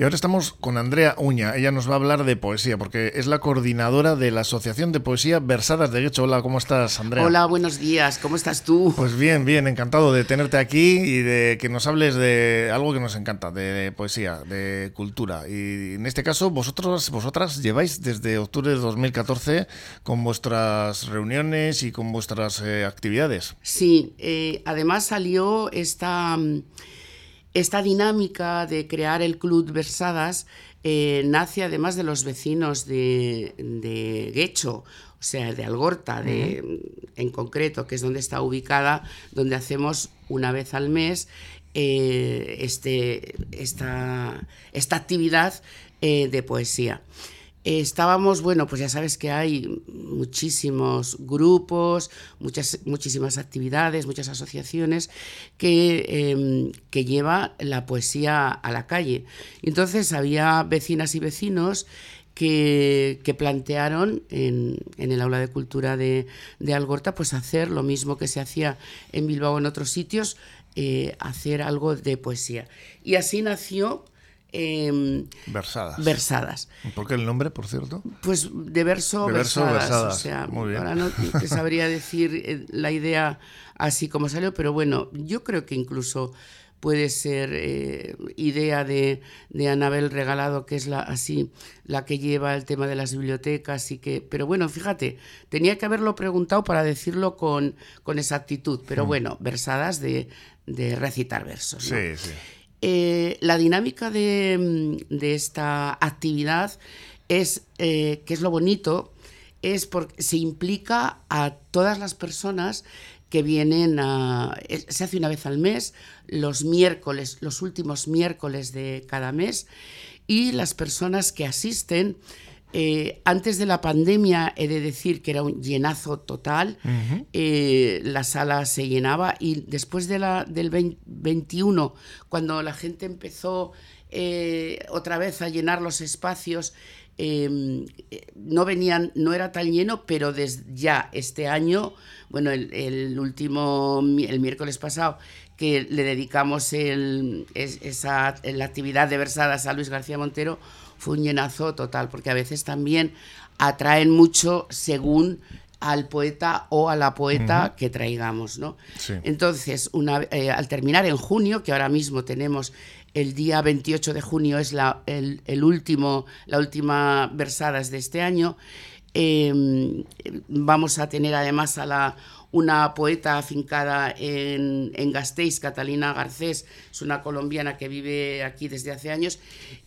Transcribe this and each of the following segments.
Y ahora estamos con Andrea Uña. Ella nos va a hablar de poesía, porque es la coordinadora de la Asociación de Poesía Versadas de Guecho. Hola, ¿cómo estás, Andrea? Hola, buenos días. ¿Cómo estás tú? Pues bien, bien, encantado de tenerte aquí y de que nos hables de algo que nos encanta, de poesía, de cultura. Y en este caso, vosotros, vosotras lleváis desde octubre de 2014 con vuestras reuniones y con vuestras eh, actividades. Sí, eh, además salió esta mm, esta dinámica de crear el Club Versadas eh, nace además de los vecinos de, de Guecho, o sea, de Algorta de, en concreto, que es donde está ubicada, donde hacemos una vez al mes eh, este, esta, esta actividad eh, de poesía estábamos, bueno, pues ya sabes que hay muchísimos grupos, muchas, muchísimas actividades, muchas asociaciones que, eh, que lleva la poesía a la calle. Entonces había vecinas y vecinos que, que, plantearon en, en, el aula de cultura de, de, Algorta, pues hacer lo mismo que se hacía en Bilbao en otros sitios, eh, hacer algo de poesía. Y así nació eh, versadas. Versadas. ¿Por qué el nombre, por cierto? Pues de verso, de verso versadas. O sea, ahora no te sabría decir eh, la idea así como salió, pero bueno, yo creo que incluso puede ser eh, idea de, de, Anabel Regalado, que es la así la que lleva el tema de las bibliotecas y que, pero bueno, fíjate, tenía que haberlo preguntado para decirlo con, con exactitud, pero mm. bueno, versadas de, de recitar versos. ¿no? Sí, sí. Eh, la dinámica de, de, esta actividad es, eh, que es lo bonito, es porque se implica a todas las personas que vienen a... Se hace una vez al mes, los miércoles, los últimos miércoles de cada mes, y las personas que asisten eh, antes de la pandemia he de decir que era un llenazo total, uh -huh. eh, la sala se llenaba y después de la, del 20, 21, cuando la gente empezó eh, otra vez a llenar los espacios, em, no venían, no era tan lleno, pero desde ya este año, bueno, el, el último, el miércoles pasado, que le dedicamos el, esa, la actividad de versadas a Luis García Montero, fue un llenazo total, porque a veces también atraen mucho según al poeta o a la poeta uh -huh. que traigamos, ¿no? Sí. Entonces, una, eh, al terminar en junio, que ahora mismo tenemos el día 28 de junio es la, el, el último, la última versadas de este año, eh, vamos a tener además a la una poeta afincada en, en, Gasteiz, Catalina Garcés, es una colombiana que vive aquí desde hace años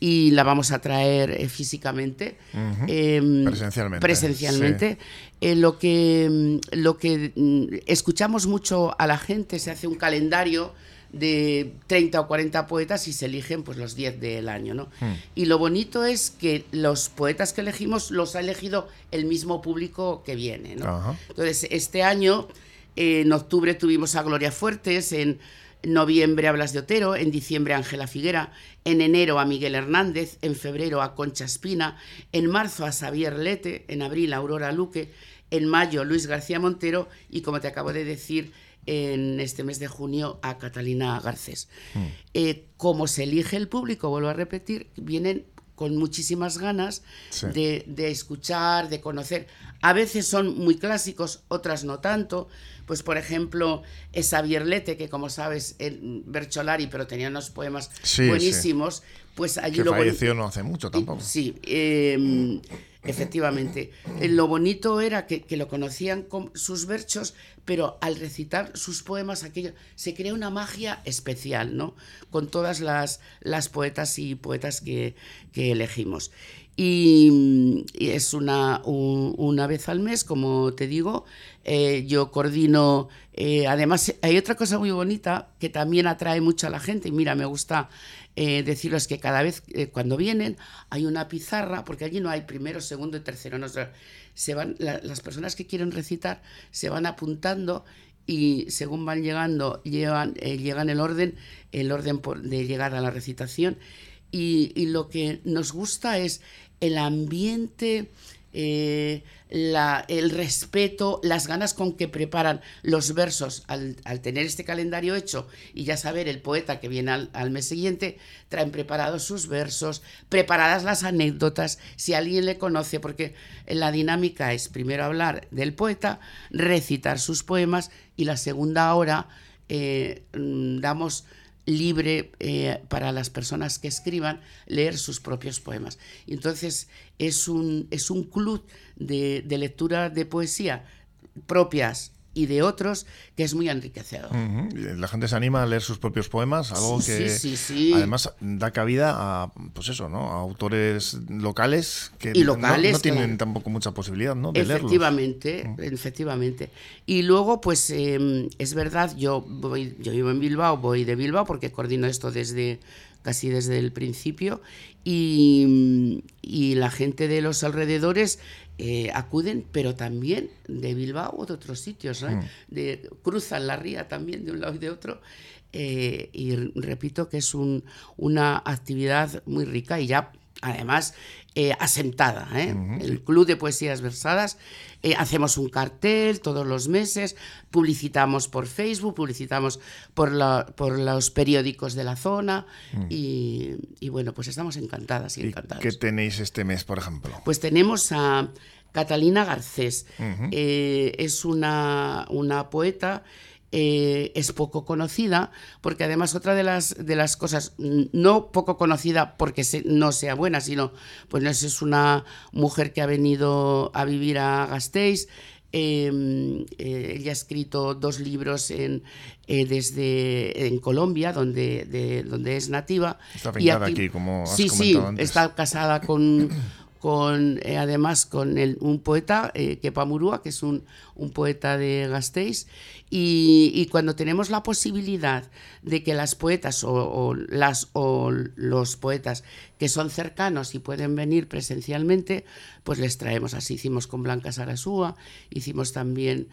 y la vamos a traer eh, físicamente, uh -huh. eh, presencialmente. presencialmente. Sí. Eh, lo, que, lo que mm, escuchamos mucho a la gente, se hace un calendario de 30 o 40 poetas y se eligen pues los 10 del año, ¿no? Hmm. Y lo bonito es que los poetas que elegimos los ha elegido el mismo público que viene, ¿no? Entonces, este año, eh, en octubre tuvimos a Gloria Fuertes, en noviembre a Blas de Otero, en diciembre a Ángela Figuera, en enero a Miguel Hernández, en febrero a Concha Espina, en marzo a Xavier Lete, en abril a Aurora Luque, en mayo Luis García Montero y, como te acabo de decir, en este mes de junio a Catalina Garcés. Mm. Eh, como se elige el público, vuelvo a repetir, vienen con muchísimas ganas sí. de, de, escuchar, de conocer. A veces son muy clásicos, otras no tanto. Pues, por ejemplo, es Xavier Lete, que como sabes, Bercholari, pero tenía unos poemas sí, buenísimos. Sí. Pues allí que lo falleció no hace mucho tampoco. Sí, eh, efectivamente. Eh, lo bonito era que, lo conocían con sus versos, pero al recitar sus poemas, aquello, se crea una magia especial, ¿no? Con todas las, las poetas y poetas que elegimos. Y, es una, un, una vez al mes, como te digo, eh, yo coordino, eh, además hay otra cosa muy bonita que también atrae mucho a la gente, y mira, me gusta eh, decirles que cada vez eh, cuando vienen hay una pizarra, porque allí no hay primero, segundo y tercero, no, se van, la, las personas que quieren recitar se van apuntando y según van llegando, llevan, eh, llegan el orden, el orden por, de llegada a la recitación. Y, lo que nos gusta es el ambiente eh, la- el respeto, las ganas con que preparan los versos. Al, al tener este calendario hecho y ya saber el poeta que viene al, al mes siguiente, traen preparados sus versos, preparadas las anécdotas, si alguien le conoce, porque la dinámica es primero hablar del poeta, recitar sus poemas y la segunda hora eh, mm, damos libre eh, para las personas que escriban leer sus propios poemas. Entonces es un, es un club de, de lectura de poesía propias y de otros que es muy enriquecedor. La gente se anima a leer sus propios poemas, algo Sí, que sí, sí, sí. además da cabida a, pues eso, ¿no? A autores locales que Y no- locales, no, tienen claro. tampoco mucha posibilidad, ¿no? De leerlos. Efectivamente, efectivamente. Y luego, pues eh, es verdad, yo voy, yo vivo en Bilbao, voy de Bilbao porque coordino esto desde casi desde el principio y, y la gente de los alrededores eh, acuden, pero también de Bilbao o de otros sitios, ¿eh? de, cruzan la ría también de un lado y de otro. eh, y repito que es un- una actividad muy rica y ya además eh, asentada. ¿eh? El Club de Poesías Versadas, eh, hacemos un cartel todos los meses, publicitamos por Facebook, publicitamos por, la- por los periódicos de la zona y, y bueno, pues estamos encantadas y ¿Y encantados. qué tenéis este mes, por ejemplo? Pues tenemos a Catalina Garcés. Es una, una poeta. Eh, es poco conocida, porque además otra de las, de las cosas, mm, no poco conocida porque se- no sea buena, sino pues no, es una mujer que ha venido a vivir a Gasteiz, eh, eh, ella ha escrito dos libros en, eh, desde en Colombia, donde, de- donde es nativa. Está y afincada aquí, como has sí, sí, antes. está casada con, con eh, además con el- un poeta, eh, Kepa Murúa, que es un, un poeta de Gasteiz, y, y cuando tenemos la posibilidad de que las poetas o, las, o los poetas que son cercanos y pueden venir presencialmente, pues les traemos. Así hicimos con Blanca Sarasúa, hicimos también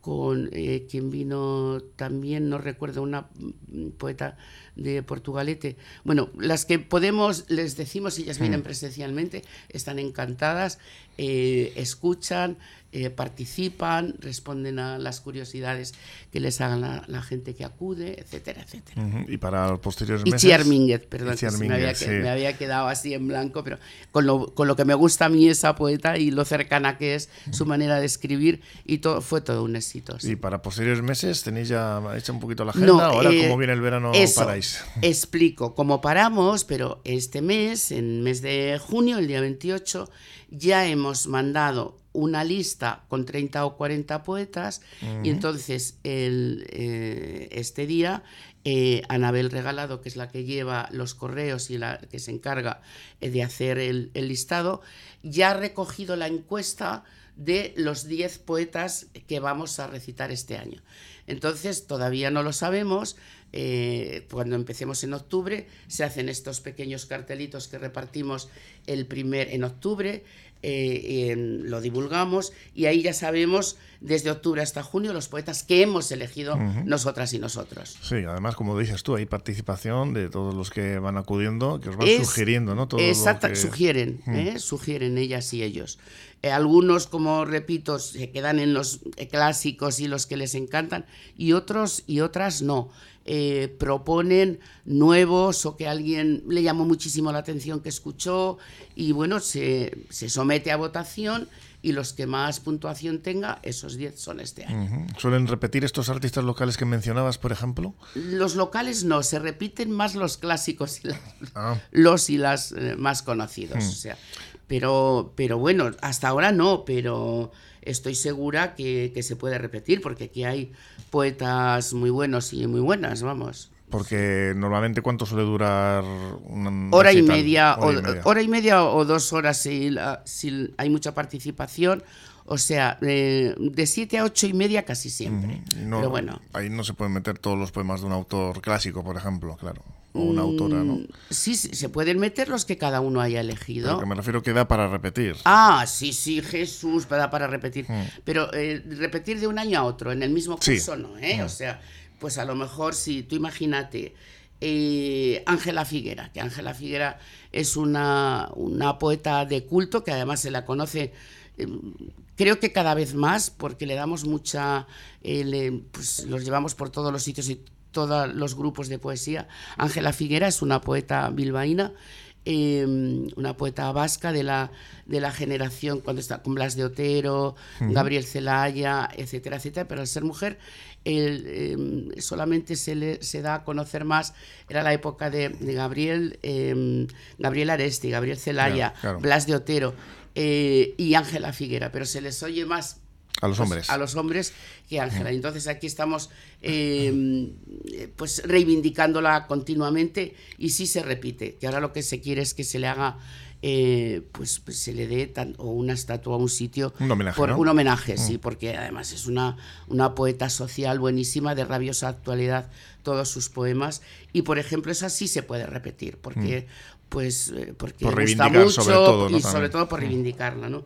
con eh, quien vino también, no recuerdo, una mm, poeta de Portugalete. Bueno, las que podemos, les decimos, ellas vienen presencialmente, están encantadas, eh, escuchan, eh, participan, responden a las curiosidades que les hagan la, la gente que acude, etcétera, etcétera. Ujú. Y para los posteriores Y meses. Chiar perdón, que Itziar se me, había, Mínguez, que- sí. me había quedado así en blanco, pero con lo, con lo que me gusta a mí esa poeta y lo cercana que es su manera de escribir, y todo fue todo un éxito. sí. Y para posteriores meses, ¿tenéis ya hecha un poquito la agenda? No, Ahora, eh, como viene el verano, eso, paráis. Explico. Cómo paramos, pero este mes, en mes de junio, el día 28, ya hemos mandado una lista con 30 o 40 poetas y entonces el, eh, este día eh, Anabel Regalado, que es la que lleva los correos y la que se encarga eh, de hacer el, el listado, ya ha recogido la encuesta de los 10 poetas que vamos a recitar este año. Entonces, todavía no lo sabemos. eh, cuando empecemos en octubre, se hacen estos pequeños cartelitos que repartimos el primer en octubre, eh, en- lo divulgamos y ahí ya sabemos desde octubre hasta junio los poetas que hemos elegido nosotras y nosotros. Sí, además, como dices tú, hay participación de todos los que van acudiendo, que os van Es- sugiriendo, ¿no? Todo lo Exacta, que- sugieren, ¿eh? sugieren ellas y ellos. Eh, algunos, como repito, se quedan en los eh, clásicos y los que les encantan, y otros y otras no. Eh, proponen nuevos o que alguien le llamó muchísimo la atención que escuchó, y bueno, se, se somete a votación y los que más puntuación tenga, esos 10 son este año. ¿Suelen repetir estos artistas locales que mencionabas, por ejemplo? Los locales no, se repiten más los clásicos y las, Ah. los y las eh, más conocidos. Hmm. O sea, pero, pero bueno, hasta ahora no, pero estoy segura que, que se puede repetir, porque aquí hay poetas muy buenos y muy buenas, vamos. Porque normalmente, ¿cuánto suele durar una Hora y, media, Hora y o, media. hora y media o dos horas si, la- si hay mucha participación. O sea, eh, de siete a ocho y media casi siempre. No- Pero bueno. Ahí no se pueden meter todos los poemas de un autor clásico, por ejemplo, claro. O una autora, ¿no? Mm, Sí, sí, se pueden meter los que cada uno haya Pero elegido. que me refiero que da para repetir. Ah, sí, sí, Jesús, para, para repetir. Pero eh, repetir de un año a otro, en el mismo Sí. curso no, ¿eh? O sea, pues a lo mejor si tú imagínate, eh, Ángela Figuera, que Ángela Figuera es una, una, poeta de culto que además se la conoce. Eh, creo que cada vez más, porque le damos mucha, eh, pues los llevamos por todos los sitios y todos los grupos de poesía. Ángela Figuera es una poeta bilbaína Em, una poeta vasca de la, de la generación cuando está con Blas de Otero, Gabriel Celaya, etcétera, etcétera, pero al ser mujer em, solamente se, le, se da a conocer más, era la época de, Gabriel, eh, Gabriel Aresti, Gabriel Celaya, Blas de Otero eh, y Ángela Figuera, pero se les oye más a los pues, hombres. a los hombres que Ángela. Entonces aquí estamos em, pues reivindicándola continuamente y sí se repite, que ahora lo que se quiere es que se le haga eh, pues, pues, se le dé o una estatua a un sitio. Un homenaje. Por, Un homenaje, sí, mm. porque además es una, una poeta social buenísima, de rabiosa actualidad, todos sus poemas. Y por ejemplo, esa sí se puede repetir, porque, mm. pues, eh, porque gusta mucho y sobre todo por mm. reivindicarla, ¿no?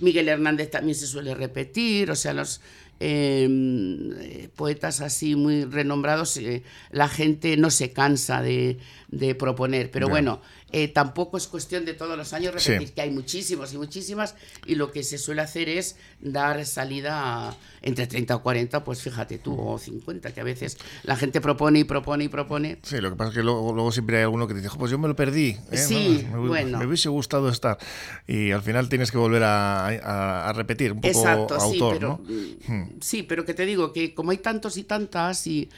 Miguel Hernández también se suele repetir, o sea, los eh, poetas así muy renombrados, eh, la gente no se cansa de, proponer, pero bueno, eh, tampoco es cuestión de todos los años repetir, que hay muchísimos y muchísimas, y lo que se suele hacer es dar salida a entre 30 o 40, pues fíjate tú, o 50, que a veces la gente propone y propone y propone. Sí, lo que pasa es que luego, siempre hay alguno que dice, pues yo me lo perdí. ¿eh? Sí, me, bueno. Me hubiese gustado estar. Y al final tienes que volver a, repetir un poco Exacto, autor, sí, pero, mm, hmm. Sí, pero que te digo que como hay tantos y tantas y...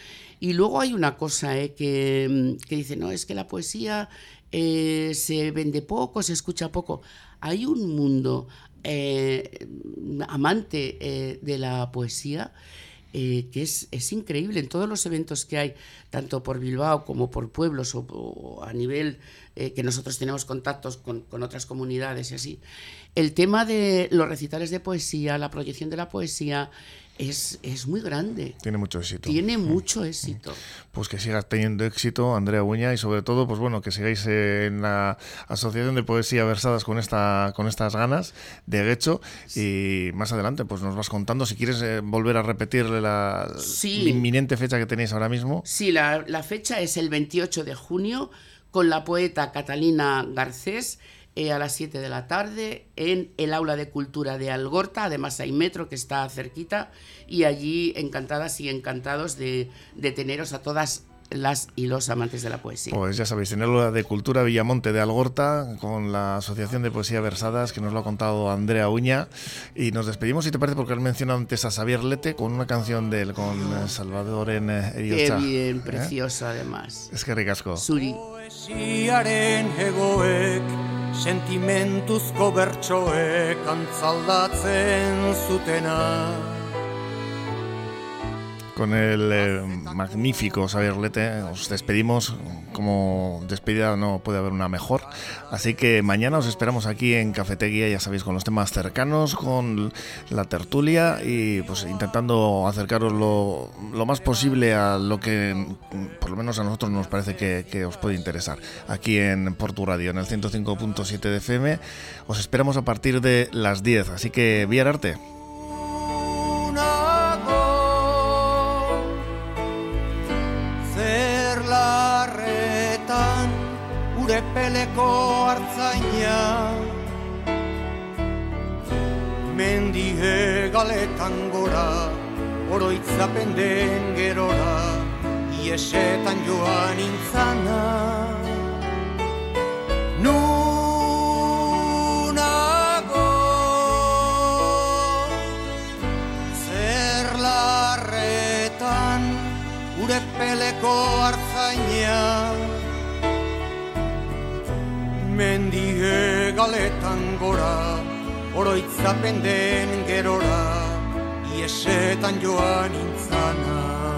Y luego hay una cosa eh, que, mm, que dice, no, es que la poesía eh, se vende poco, se escucha poco. Hay un mundo eh, amante de la poesía que es, es, increíble en todos los eventos que hay, tanto por Bilbao como por pueblos o, a nivel que nosotros tenemos contactos con, con, otras comunidades y así. El tema de los recitales de poesía, la proyección de la poesía, es, muy grande. Tiene mucho éxito. Tiene mm. mucho éxito. Pues que sigas teniendo éxito, Andrea Uña, y sobre todo, pues bueno, que sigáis en la Asociación de Poesía Versadas con esta con estas ganas de hecho y más adelante pues nos vas contando si quieres eh, volver a repetir la inminente fecha que tenéis ahora mismo. Sí, la, la fecha es el 28 de junio con la poeta Catalina Garcés eh, a las 7 de la tarde en el aula de cultura de Algorta, además hay metro que está cerquita y allí encantadas y encantados de, de teneros a todas las y los amantes de la poesía. Pues ya sabéis, en el aula de cultura Villamonte de Algorta con la Asociación de Poesía Versadas que nos lo ha contado Andrea Uña y nos despedimos si te parece porque has mencionado antes a Xavier Lete con una canción de él con Salvador en Eriocha. Qué bien, ¿Eh? precioso además. Es que ricasco. Suri. Sentimentuzko bertsoek antzaldatzen zutena. Con el eh, magnífico Xavier Lete os despedimos. Como despedida no puede haber una mejor. Así que mañana os esperamos aquí en Cafetería, ya sabéis, con los temas cercanos, con la tertulia y pues intentando acercaros lo, más posible a lo que por lo menos a nosotros nos parece que, os puede interesar. Aquí en Portu Radio, en el 105.7 de FM. Os esperamos a partir de las 10. Así que, Vía Arte. Peleko hartzaina. Mendie galetan gora Oroitzapen den gerora Iesetan joan intzana Zer larretan Ure peleko hartzaina galetan gora, oroitzapen den gerora, iesetan joan intzana.